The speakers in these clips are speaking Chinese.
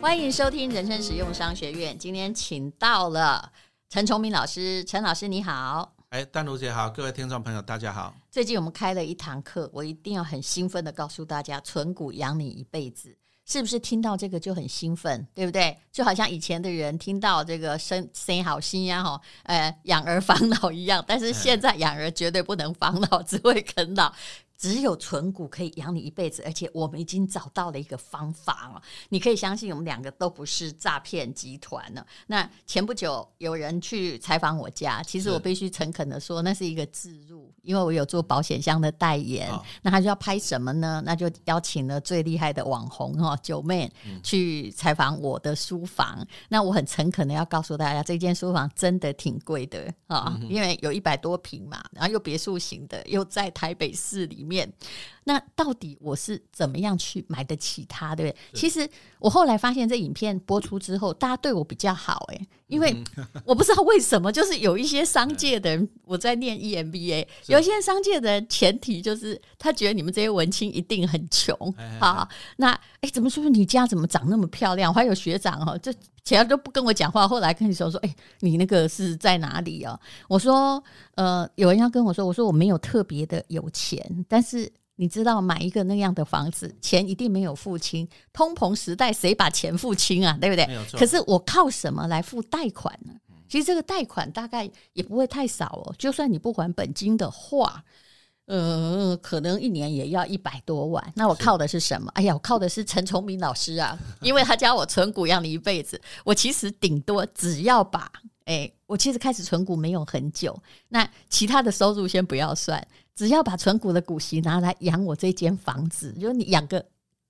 欢迎收听人生实用商学院。今天请到了陈崇明老师，陈老师你好。哎，丹如姐好，各位听众朋友大家好。最近我们开了一堂课，我一定要很兴奋的告诉大家，存股养你一辈子。是不是听到这个就很兴奋，对不对？就好像以前的人听到这个生生好心呀，哈，呃，养儿防老一样。但是现在养儿绝对不能防老，只会啃老。只有存股可以养你一辈子，而且我们已经找到了一个方法了。你可以相信，我们两个都不是诈骗集团呢。那前不久有人去采访我家，其实我必须诚恳的说，那是一个自入，因为我有做保险箱的代言。那他就要拍什么呢？那就邀请了最厉害的网红哈九妹去采访我的书房。那我很诚恳的要告诉大家，这间书房真的挺贵的啊，因为有一百多平嘛，然后又别墅型的，又在台北市里。面，那到底我是怎么样去买得起它？对不对？其实我后来发现，这影片播出之后，大家对我比较好哎，因为 我不知道为什么，就是有一些商界的人，我在念 EMBA，有一些商界的人，前提就是他觉得你们这些文青一定很穷啊。那哎，怎么说你家怎么长那么漂亮？我还有学长哦，这其他都不跟我讲话。后来跟你说说，哎，你那个是在哪里啊？我说，呃，有人要跟我说，我说我没有特别的有钱，但是你知道，买一个那样的房子，钱一定没有付清。通膨时代，谁把钱付清啊？对不对？可是我靠什么来付贷款呢？其实这个贷款大概也不会太少哦。就算你不还本金的话，呃，可能一年也要一百多万。那我靠的是什么？哎呀，我靠的是陈崇明老师啊，因为他教我存股养你一辈子。我其实顶多只要把，哎，我其实开始存股没有很久，那其他的收入先不要算。只要把存股的股息拿来养我这间房子，就你养个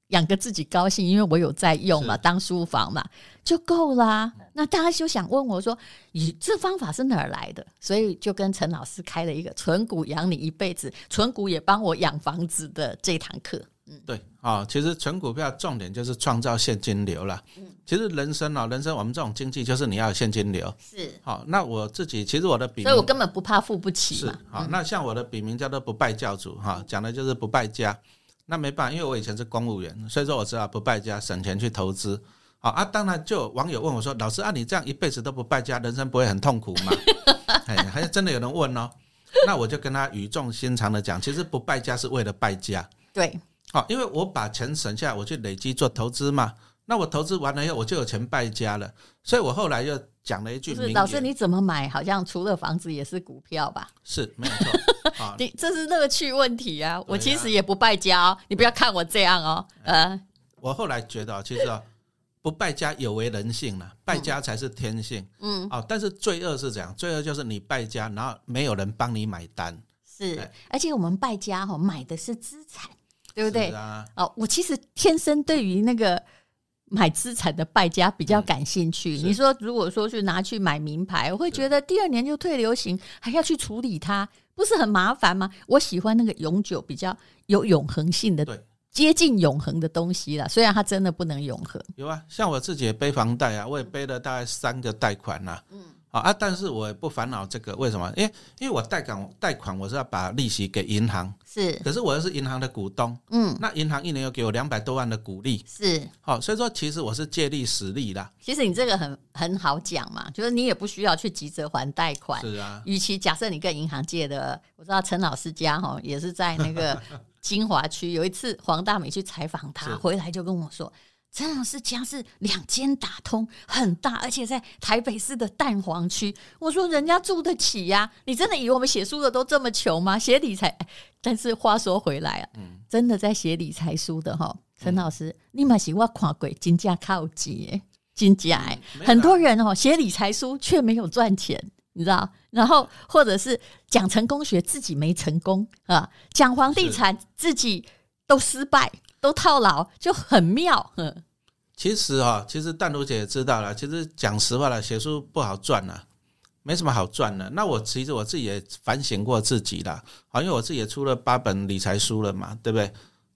养个自己高兴，因为我有在用嘛，当书房嘛，就够啦。那大家就想问我说，你这方法是哪儿来的？所以就跟陈老师开了一个存股养你一辈子，存股也帮我养房子的这堂课。嗯，对啊，其实存股票重点就是创造现金流了。嗯，其实人生啊，人生我们这种经济就是你要有现金流。是，好，那我自己其实我的笔，所以我根本不怕付不起嘛。好，那像我的笔名叫做不败教主哈，讲的就是不败家。那没办法，因为我以前是公务员，所以说我知道不败家，省钱去投资。好啊，当然就有网友问我说：“老师啊，你这样一辈子都不败家，人生不会很痛苦吗？” 哎，还真的有人问哦。那我就跟他语重心长的讲，其实不败家是为了败家。对。好，因为我把钱省下，我去累积做投资嘛。那我投资完了以后，我就有钱败家了。所以我后来又讲了一句：，老师你怎么买？好像除了房子也是股票吧？是没有错。你这是乐趣问题啊！我其实也不败家，你不要看我这样哦。呃，我后来觉得，其实不败家有违人性了，败家才是天性。嗯。哦，但是罪恶是怎样，罪恶就是你败家，然后没有人帮你买单。是，而且我们败家哈，买的是资产。对不对？哦，我其实天生对于那个买资产的败家比较感兴趣。你说，如果说去拿去买名牌，我会觉得第二年就退流行，还要去处理它，不是很麻烦吗？我喜欢那个永久、比较有永恒性的、对接近永恒的东西了。虽然它真的不能永恒。有啊，像我自己也背房贷啊，我也背了大概三个贷款呐。嗯。啊，但是我也不烦恼这个，为什么？因为因为我贷款贷款，我是要把利息给银行，是。可是我又是银行的股东，嗯，那银行一年又给我两百多万的股利，是。好，所以说其实我是借力使力啦。其实你这个很很好讲嘛，就是你也不需要去急着还贷款，是啊。与其假设你跟银行借的，我知道陈老师家哈也是在那个 金华区，有一次黄大美去采访他，回来就跟我说。陈老师家是两间打通，很大，而且在台北市的蛋黄区。我说人家住得起呀，你真的以为我们写书的都这么穷吗？写理财，但是话说回来啊，真的在写理财书的哈，陈老师，你买喜我看鬼金价靠几金价？很多人哦写理财书却没有赚钱。你知道？然后或者是讲成功学自己没成功啊，讲房地产自己都失败，都套牢，就很妙。嗯，其实哈、其实淡如姐也知道了，其实讲实话了，写书不好赚了。没什么好赚的。那我其实我自己也反省过自己了，好，因为我自己也出了八本理财书了嘛，对不对？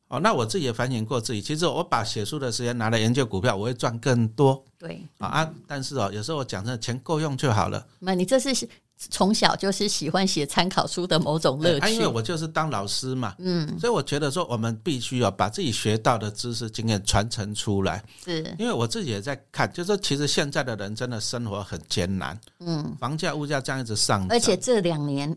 哦，那我自己也反省过自己，其实我把写书的时间拿来研究股票，我会赚更多对，啊啊！但是哦，有时候我讲真的，钱够用就好了。那你这是从小就是喜欢写参考书的某种乐啊，因趣为。我就是当老师嘛，嗯，所以我觉得说我们必须要把自己学到的知识经验传承出来。是，因为我自己也在看，就是说其实现在的人真的生活很艰难，嗯，房价、物价这样一直上涨，而且这两年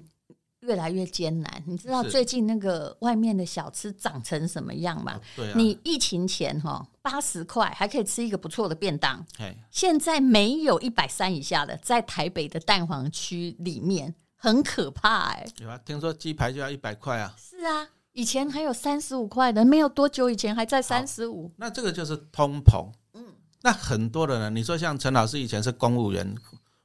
越来越艰难。你知道最近那个外面的小吃涨成什么样吗啊？对啊，你疫情前哈八十块还可以吃一个不错的便当，嘿。现在没有一百三以下的，在台北的蛋黄区里面很可怕哎、有啊，听说鸡排就要一百块啊，是啊，以前还有三十五块的，没有多久以前还在三十五。那这个就是通膨。嗯，那很多的人，你说像陈老师以前是公务员，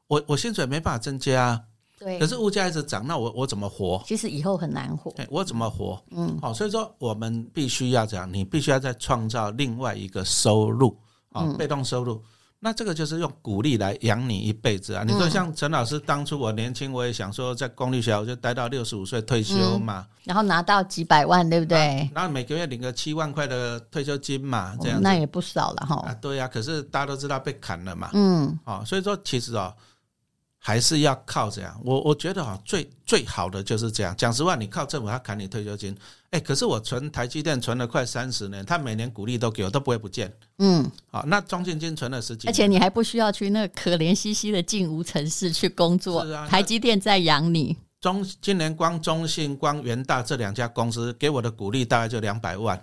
我我薪水没办法增加啊，对，可是物价一直涨，那我我怎么活？其实以后很难活。哎，我怎么活？嗯，好、所以说我们必须要讲，你必须要再创造另外一个收入啊、嗯被动收入。那这个就是用鼓励来养你一辈子啊！你说嗯像陈老师当初我年轻，我也想说在公立学校我就待到六十五岁退休嘛，然后拿到几百万，对不对？然后每个月领个七万块的退休金嘛，这样那也不少了啊哈。，对呀、可是大家都知道被砍了嘛，嗯，好、所以说其实哦，还是要靠这样。我我觉得哈、最最好的就是这样。讲实话，你靠政府他砍你退休金，哎，可是我存台积电存了快三十年，他每年股利都给我，都不会不见。嗯，好、那中信金存了十几年，而且你还不需要去那个可怜兮兮的进无城市去工作，是啊台积电在养你。中今年光中信、光元大这两家公司给我的股利大概就两百万。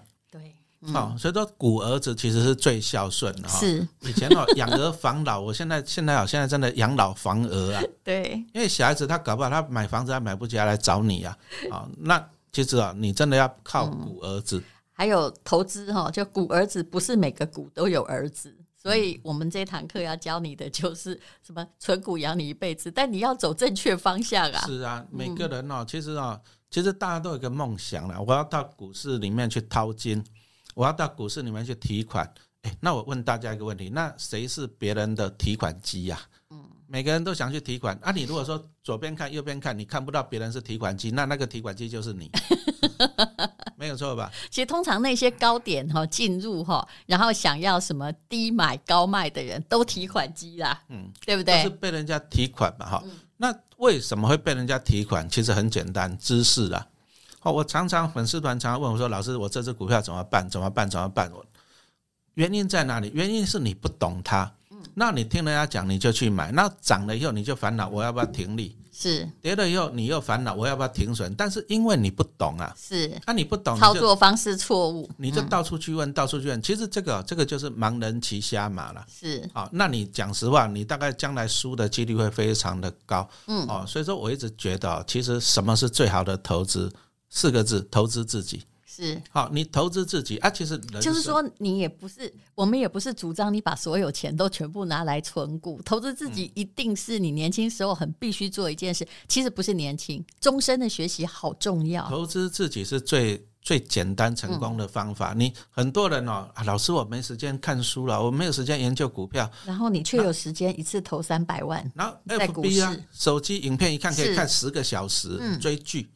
对，哦，所以说古儿子其实是最孝顺的哈、是，以前哦养儿防老，我现在现在哦现在真的养老防儿啊。对，因为小孩子他搞不好他买房子他买不起，他来找你啊。啊、那其实啊，你真的要靠古儿子。还有投资哈，就古儿子不是每个股都有儿子，所以我们这堂课要教你的就是 什么存股养你一辈子，但你要走正确方向啊。是啊，每个人哦，其实啊，其实大家都有一个梦想了，我要到股市里面去掏金，我要到股市里面去提款。哎，那我问大家一个问题，那谁是别人的提款机呀、嗯，每个人都想去提款啊。你如果说左边看右边看，你看不到别人是提款机，那那个提款机就是你，没有错吧？其实通常那些高点哈进入哈，然后想要什么低买高卖的人都提款机啦，嗯，对不对是？被人家提款嘛，哈、那为什么会被人家提款？其实很简单，知识啦。哦，我常常粉丝团常常问我说：“老师，我这只股票怎么办？怎么办？怎么办？”我原因在哪里？原因是你不懂它。那你听人家讲，你就去买，那涨了以后你就烦恼，我要不要停利？是跌了以后你又烦恼，我要不要停损？但是因为你不懂啊，是，那、你不懂，你操作方式错误，你就到处去问，到处去问。其实这个这个就是盲人骑瞎马了。是好，那你讲实话，你大概将来输的几率会非常的高。嗯哦，所以说我一直觉得哦，其实什么是最好的投资？四个字：投资自己。是。好，你投资自己啊，其实人就是生说，你也不是，我们也不是主张你把所有钱都全部拿来存股，投资自嗯己一定是你年轻时候很必须做的一件事。其实不是年轻，终身的学习好重要。投资自己是最最简单成功的方法。你很多人哦，啊老师我没时间看书了，我没有时间研究股票，然后你却有时间一次投三百万，然后 FB 啊，手机影片一看可以看十个小时，嗯追剧，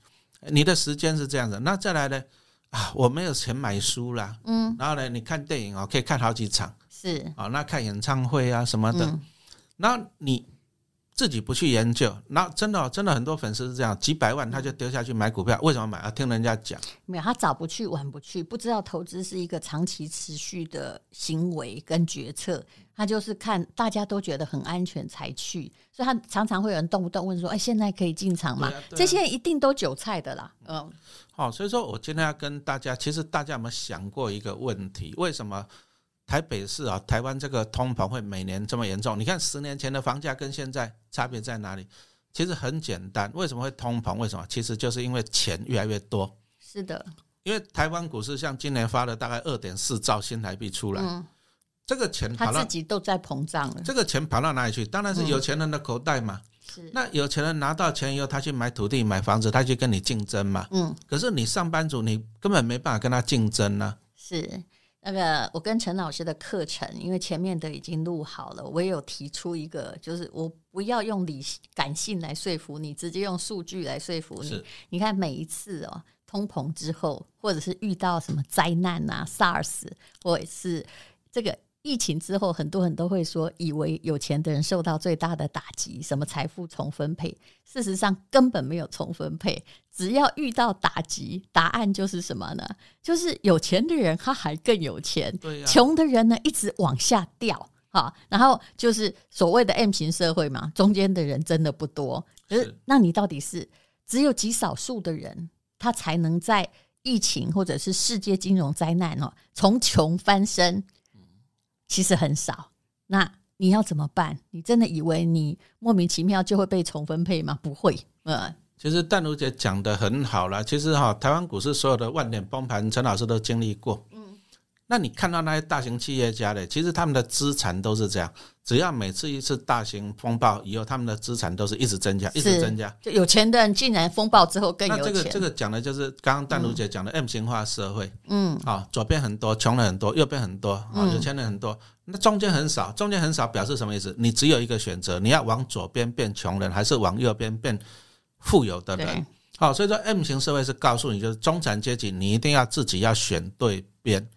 你的时间是这样子。那再来呢？啊，我没有钱买书啦，嗯，然后呢，你看电影哦，可以看好几场。是啊，那看演唱会啊什么的，嗯那你自己不去研究，那真的哦、真的很多粉丝是这样，几百万他就丢下去买股票，为什么买啊？听人家讲，没有他早不去晚不去，不知道投资是一个长期持续的行为跟决策。他就是看大家都觉得很安全才去，所以他常常会有人动不动问说：“哎，现在可以进场吗？”啊啊这些人一定都韭菜的啦。嗯，哦，所以说我今天要跟大家，其实大家有没有想过一个问题？为什么台北市啊，台湾这个通膨会每年这么严重？你看十年前的房价跟现在差别在哪里？其实很简单，为什么会通膨？为什么？其实就是因为钱越来越多。是的，因为台湾股市像今年发了大概二点四兆新台币出来，嗯，这个钱他自跑到己都在膨胀了。这个钱跑到哪里去？当然是有钱人的口袋嘛。是，那有钱人拿到钱以后，他去买土地、买房子，他去跟你竞争嘛。嗯，可是你上班族，你根本没办法跟他竞争呢、是那个我跟陈老师的课程，因为前面的已经录好了，我也有提出一个，就是我不要用理感性来说服你，直接用数据来说服你。你看每一次哦，通膨之后，或者是遇到什么灾难啊，SARS，或者是这个。疫情之后，很多人都会说，以为有钱的人受到最大的打击，什么财富重分配。事实上，根本没有重分配。只要遇到打击，答案就是什么呢？就是有钱的人他还更有钱，对呀、穷的人呢一直往下掉。哈，然后就是所谓的 M 型社会嘛，中间的人真的不多。是，那你到底是只有极少数的人，他才能在疫情或者是世界金融灾难哦，从穷翻身？其实很少。那你要怎么办？你真的以为你莫名其妙就会被重分配吗？不会，呃，其实淡如姐讲的很好了。其实哈、台湾股市所有的万点崩盘，陈老师都经历过。嗯，那你看到那些大型企业家的，其实他们的资产都是这样，只要每次一次大型风暴以后，他们的资产都是一直增加，一直增加。就有钱的人竟然风暴之后更有钱。那这个这个讲的就是刚刚淡如姐讲的 M 型化社会。嗯，啊、左边很多，穷人很多；右边很多，啊、嗯有钱人很多。那中间很少，中间很少表示什么意思？你只有一个选择，你要往左边变穷人，还是往右边变富有的人对？好、所以说 M 型社会是告诉你，就是中产阶级，你一定要自己要选对边。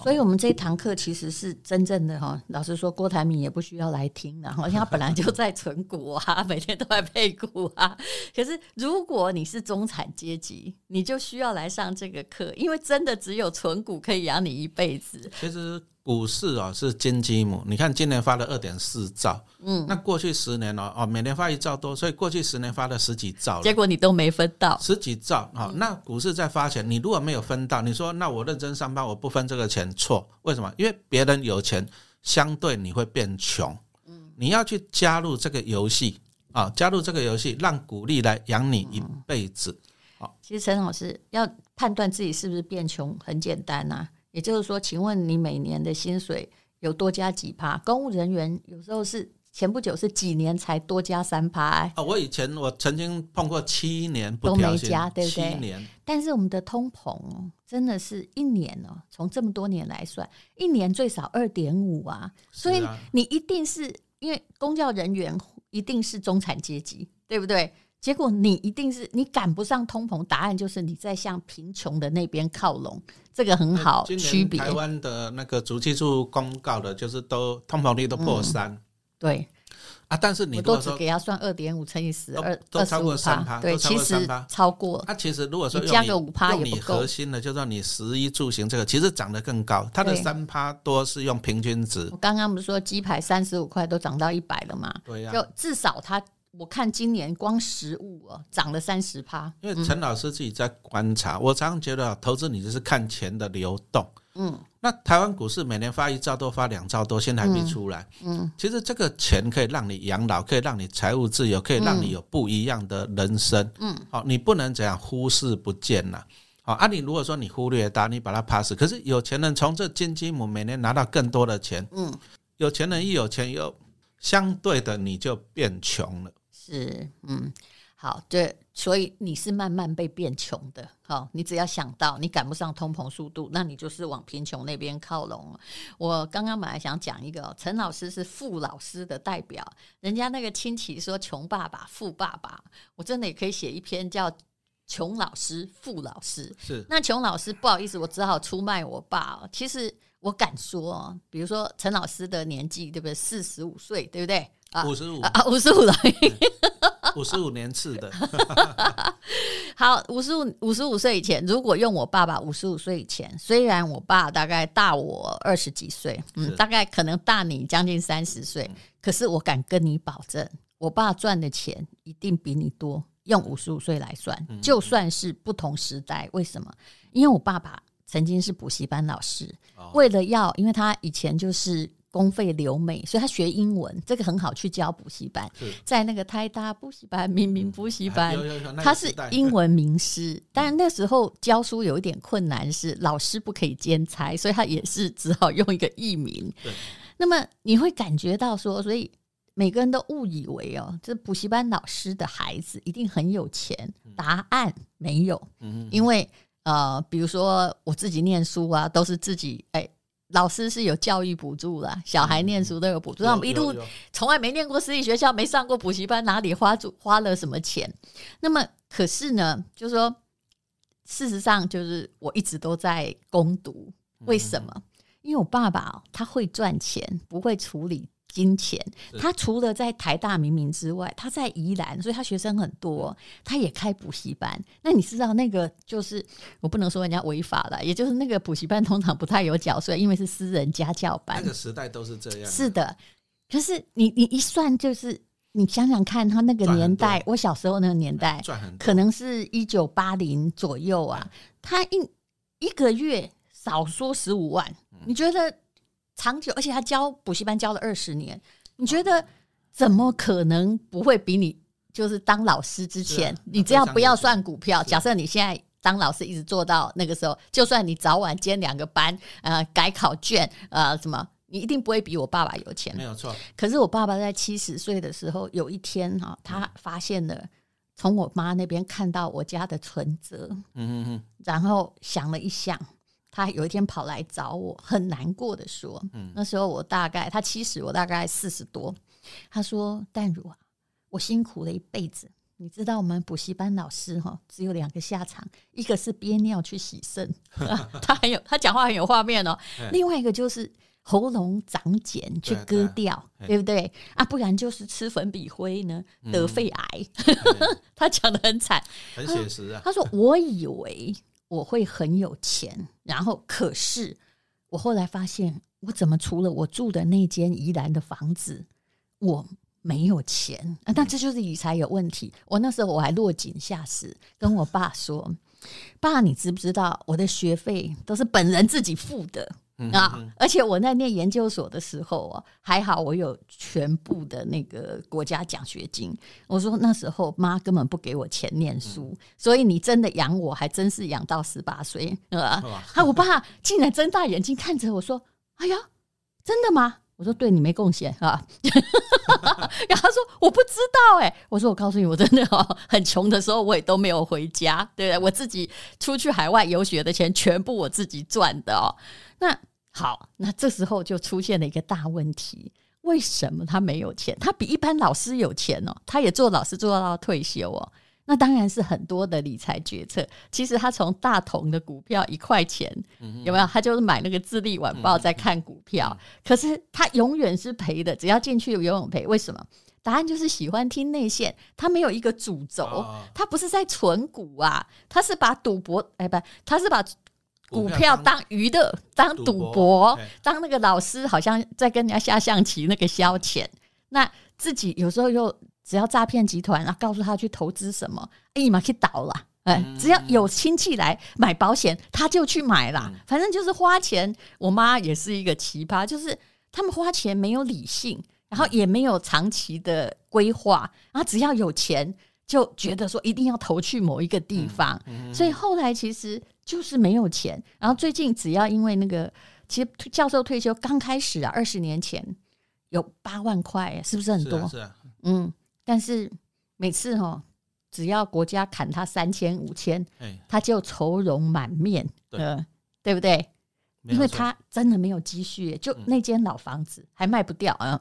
所以，我们这一堂课其实是真正的哈。老实说，郭台铭也不需要来听的，好像他本来就在存股啊，每天都在配股啊。可是，如果你是中产阶级，你就需要来上这个课，因为真的只有存股可以养你一辈子。其实股市哦是金鸡母，你看今年发了二点四兆，嗯，那过去十年哦哦每年发一兆多，所以过去十年发了十几兆。结。果你都没分到，十几兆，好、那股市在发钱，你如果没有分到，你说那我认真上班，我不分这个钱，错，为什么？因为别人有钱，相对你会变穷，嗯。你要去加入这个游戏啊，加入这个游戏，让鼓励来养你一辈子。好其实陈老师要判断自己是不是变穷很简单呐、也就是说，请问你每年的薪水有多加几趴？公务人员有时候是前不久是几年才多加三趴、哎啊，我以前我曾经碰过七年不都没加对不对七年，但是我们的通膨哦，真的是一年哦，从这么多年来算，一年最少二点五啊，所以你一定是因为公教人员一定是中产阶级，对不对？结果你一定是你赶不上通膨，答案就是你在向贫穷的那边靠拢，这个很好今区别。年台湾的那个主计处公告的，就是都通膨率都破三、对，啊，但是你都只给他算二点五乘以十二，都超过三趴。对，3%都超其实超过。它其实如果说加个五趴用你也不够。核心的，就是说你十一住行这个，其实涨得更高。它的三趴多是用平均值。我，刚刚不是说鸡排三十五块都涨到一百了吗？对呀、就至少它，我看今年光食物哦涨了三十趴。因为陈老师自己在观察，我常常觉得啊投资你就是看钱的流动。嗯那台湾股市每年发一兆多，发两兆多，现在还没出来。嗯，其实这个钱可以让你养老，可以让你财务自由，可以让你有不一样的人生。嗯，好、你不能这样忽视不见了。好、啊，你如果说你忽略它，你把它 pass，可是有钱人从这金鸡母每年拿到更多的钱，嗯，有钱人一有钱又相对的你就变穷了。是，嗯，好，对，所以你是慢慢被变穷的，好，你只要想到你赶不上通膨速度，那你就是往贫穷那边靠拢了。我刚刚本来想讲一个哦，陈老师是富老师的代表，人家那个亲戚说穷爸爸、富爸爸，我真的也可以写一篇叫《穷老师、富老师》。是那穷老师不好意思，我只好出卖我爸哦。其实我敢说哦，比如说陈老师的年纪，对不对？四十五岁，对不对？啊五十五啊，五十五了。五十五年次的，好，五十五五十五岁以前，如果用我爸爸五十五岁以前，虽然我爸大概大我二十几岁，嗯，大概可能大你将近三十岁，可是我敢跟你保证，我爸赚的钱一定比你多。用五十五岁来算，就算是不同时代，为什么？因为我爸爸曾经是补习班老师，哦为了要，因为他以前就是公费留美，所以他学英文，这个很好去教补习班，在那个台大补习班、明明补习班，他是英文名师，但是那时候教书有一点困难，是老师不可以兼差，所以他也是 只好用一个艺名。那么你会感觉到说，所以每个人都误以为哦，这补习班老师的孩子一定很有钱，答案没有，嗯因为呃，比如说我自己念书啊，都是自己哎。老师是有教育补助啦，小孩念书都有补助。那我们一路有有从来没念过私立学校，没上过补习班，哪里花住花了什么钱？那么可是呢，就是说，事实上就是我一直都在攻读，为什么？因为我爸爸哦他会赚钱，不会处理金钱。他除了在台大明明之外，他在宜兰，所以他学生很多，他也开补习班。那你知道那个就是我不能说人家违法了，也就是那个补习班通常不太有缴税，因为是私人家教班。那个时代都是这样。是的，可是你你一算就是，你想想看，他那个年代，我小时候那个年代，可能是一九八零左右啊，他一一个月少说十五万，嗯你觉得长久？而且他教补习班教了二十年，你觉得怎么可能不会比你就是当老师之前，啊你只要不要算股票，假设你现在。当老师一直做到那个时候，就算你早晚兼两个班，呃，改考卷，呃，什么，你一定不会比我爸爸有钱没。有错，可是我爸爸在七十岁的时候，有一天哈、他发现了从我妈那边看到我家的存折，嗯嗯嗯，然后想了一想，他有一天跑来找我，很难过的说：“嗯那时候我大概他七十，我大概四十多。”他说：“淡如啊，我辛苦了一辈子。”你知道我们补习班老师哈，只有两个下场，一个是憋尿去洗肾，他很有他讲话很有画面哦哎；另外一个就是喉咙长茧去割掉，哎对不对啊？不然就是吃粉笔灰呢，得肺癌。哎 他讲的很惨，很写实啊。他说：“我以为我会很有钱，然后可是我后来发现，我怎么除了我住的那间宜兰的房子，我没有钱啊？但这就是理财有问题。我那时候我还落井下石，跟我爸说：‘爸，你知不知道我的学费都是本人自己付的？’啊！而且我在念研究所的时候啊，还好我有全部的那个国家奖学金。我说那时候妈根本不给我钱念书，所以你真的养我，还真是养到十八岁啊！啊，我爸竟然睁大眼睛看着我说：“哎呀，真的吗？”我说：“对你没贡献啊。”然后他说：“我不知道。”哎，我说：“我告诉你，我真的哦，很穷的时候我也都没有回家，对不对？我自己出去海外游学的钱全部我自己赚的哦。那好，那这时候就出现了一个大问题。为什么他没有钱？他比一般老师有钱哦，他也做老师做到退休哦。那当然是很多的理财决策。其实他从大同的股票一块钱，有没有？他就是买那个《智利晚报》在看股票，可是他永远是赔的，只要进去游泳赔。为什么？答案就是喜欢听内线，他没有一个主轴，哦他不是在存股啊，他是把赌博，哎不，他是把股票票当当娱乐、当赌赌博当那个老师，好像在跟人家下象棋那个消遣。那自己有时候又只要诈骗集团啊，告诉他去投资什么，立马去倒了。哎，嗯只要有亲戚来买保险，他就去买啦。嗯反正就是花钱。我妈也是一个奇葩，就是他们花钱没有理性，然后也没有长期的规划，然后只要有钱就觉得说一定要投去某一个地方，嗯所以后来其实就是没有钱。然后最近只要因为那个，其实教授退休刚开始啊，二十年前有八万块，是不是很多？是啊是啊，嗯，但是每次哈、只要国家砍他三千五千，哎，他就愁容满面，对呃，对不对？因为他真的没有积蓄，就那间老房子还卖不掉啊！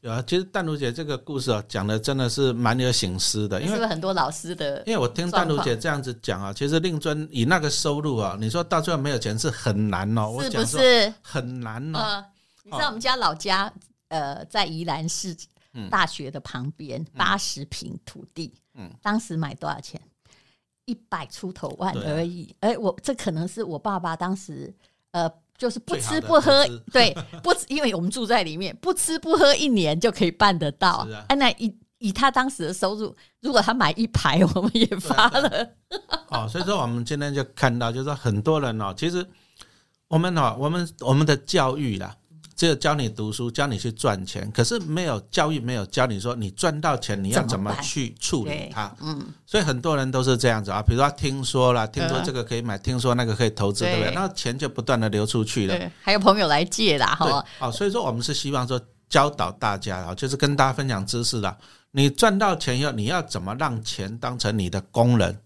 有啊。其实淡如姐这个故事啊，讲的真的是蛮有醒思的，因为很多老师的？因为我听淡如姐这样子讲啊，其实令尊以那个收入啊，你说到最后没有钱是很难哦。是不是？很难哦。呃，你知道我们家老家呃，在宜兰市嗯大学的旁边，八十平土地，嗯当时买多少钱？一百出头万而已。哎、我这可能是我爸爸当时呃，就是不吃不喝，对，不吃，因为我们住在里面，不吃不喝一年就可以办得到。是啊哎那以以他当时的收入，如果他买一排，我们也发了。哦，所以说我们今天就看到，就是说很多人哦，其实我们哦，我们我们的教育啦，只有教你读书，教你去赚钱，可是没有教育，没有教你说你赚到钱你要怎么去处理它。嗯，所以很多人都是这样子啊，比如说听说了，听说嗯这个可以买，听说那个可以投资，对不对？那钱就不断的流出去了。还有朋友来借啦，对哈，，哦，所以说我们是希望说教导大家啊，就是跟大家分享知识啦。你赚到钱以后，你要怎么让钱当成你的工人？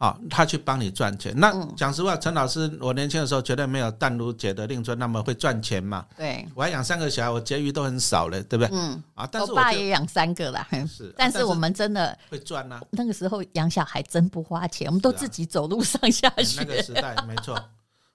嗯，好，他去帮你赚钱。那讲实话，陈老师，我年轻的时候绝对没有淡如姐的令尊那么会赚钱嘛。对，我还养三个小孩，我结余都很少了，对不对？嗯，啊，但是我爸也养三个啦。是，但是我们真的会赚啊。那个时候养小孩真不花钱，我们都自己走路上下学。那个时代没错。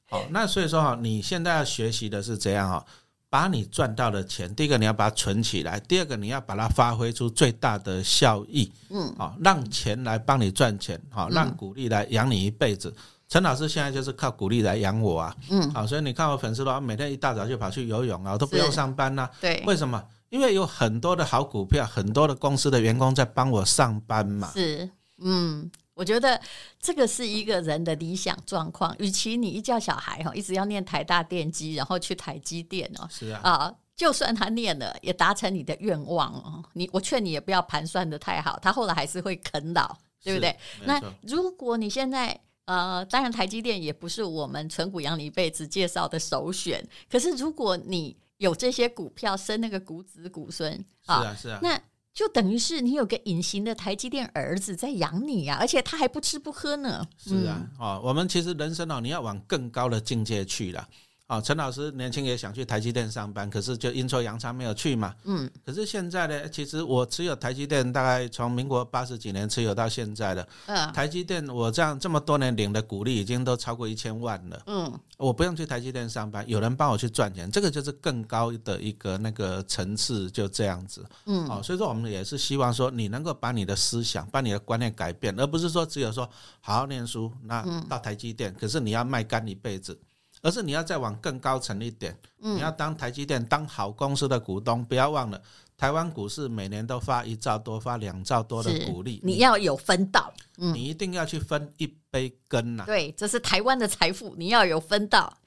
好，那所以说哈，你现在要学习的是怎样哈。把你赚到的钱，第一个你要把它存起来，第二个你要把它发挥出最大的效益。嗯，好，让钱来帮你赚钱，好，让鼓励来养你一辈子。陈老师现在就是靠鼓励来养我啊。嗯，好，所以你看我粉丝的话，每天一大早就跑去游泳啊，我都不用上班呐。对，为什么？因为有很多的好股票，很多的公司的员工在帮我上班嘛。是，嗯。我觉得这个是一个人的理想状况。与其你一叫小孩哈，一直要念台大电机，然后去台积电哦，是啊，啊，就算他念了，也达成你的愿望哦。你我劝你也不要盘算的太好，他后来还是会啃老，对不对？那如果你现在呃，当然台积电也不是我们纯股养你一辈子介绍的首选，可是如果你有这些股票生那个股子股孙，是啊是啊，那。就等于是你有个隐形的台积电儿子在养你呀，而且他还不吃不喝呢。是啊，哦，我们其实人生哦，你要往更高的境界去了。啊，陈老师年轻也想去台积电上班，可是就阴错阳差没有去嘛。嗯。可是现在呢，其实我持有台积电，大概从民国八十几年持有到现在了。嗯。台积电，我这样这么多年领的股利已经都超过一千万了。嗯。我不用去台积电上班，有人帮我去赚钱，这个就是更高的一个那个层次，就这样子。嗯。哦，所以说我们也是希望说，你能够把你的思想、把你的观念改变，而不是说只有说好好念书，那到台积电，可是你要卖干一辈子。而是你要再往更高层一点，你要当台积电当好公司的股东，不要忘了台湾股市每年都发一兆多、发两兆多的股利，你要有分到，你一定要去分一杯羹呐。对，这是台湾的财富，你要有分到。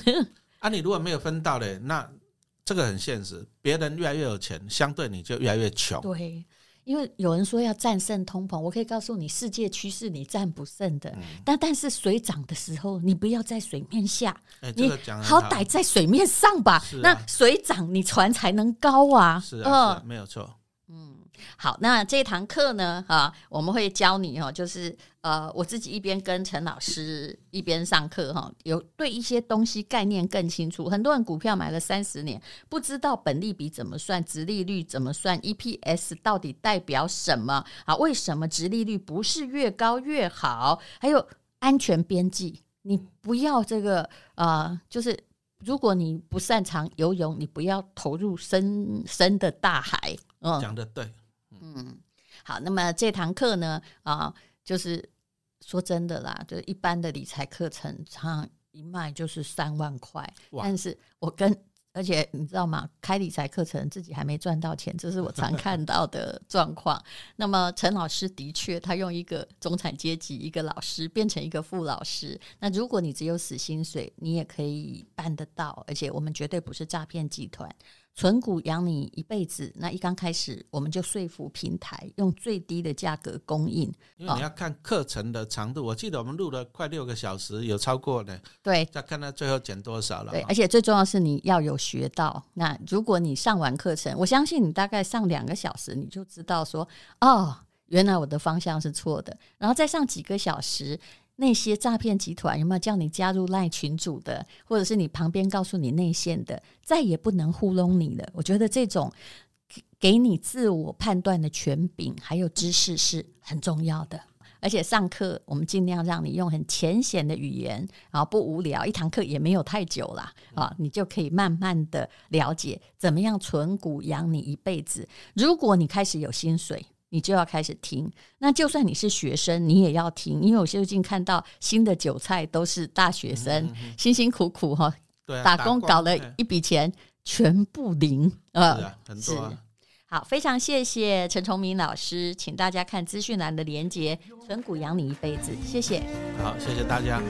啊，你如果没有分到嘞，那这个很现实，别人越来越有钱，相对你就越来越穷。对。因为有人说要战胜通膨，我可以告诉你，世界趋势你战不胜的。但但是水涨的时候，你不要在水面下，你好歹在水面上吧。那水涨，你船才能高啊。是啊，没有错。好，那这堂课呢？哈，我们会教你哦，就是呃，我自己一边跟陈老师一边上课哈，有对一些东西概念更清楚。很多人股票买了三十年，不知道本利比怎么算，直利率怎么算，EPS 到底代表什么啊？为什么直利率不是越高越好？还有安全边际，你不要这个呃，就是如果你不擅长游泳，你不要投入深深的大海。嗯，讲的对。嗯，好，那么这堂课呢，啊，就是说真的啦，就是一般的理财课程，常一卖就是三万块。但是我跟，而且你知道吗？开理财课程自己还没赚到钱，这是我常看到的状况。那么陈老师的确，他用一个中产阶级一个老师变成一个副老师。那如果你只有死薪水，你也可以办得到，而且我们绝对不是诈骗集团。存股养你一辈子，那一刚开始我们就说服平台用最低的价格供应。因为你要看课程的长度，我记得我们录了快六个小时，有超过的。对，再看到最后减多少了。对，而且最重要是你要有学到。那如果你上完课程，我相信你大概上两个小时，你就知道说，哦，原来我的方向是错的。然后再上几个小时。那些诈骗集团有没有叫你加入赖群主的，或者是你旁边告诉你内线的，再也不能糊弄你了？我觉得这种给给你自我判断的权柄还有知识是很重要的。而且上课我们尽量让你用很浅显的语言，然后不无聊，一堂课也没有太久啦，啊，你就可以慢慢的了解怎么样存股养你一辈子。如果你开始有薪水。你就要开始听，那就算你是学生，你也要听，因为我最近看到新的韭菜都是大学生，辛辛苦苦哈，打工搞了一笔钱，全部零啊，很多。好，非常谢谢陈崇明老师，请大家看资讯栏的连接，存股养你一辈子，谢谢。好，谢谢大家。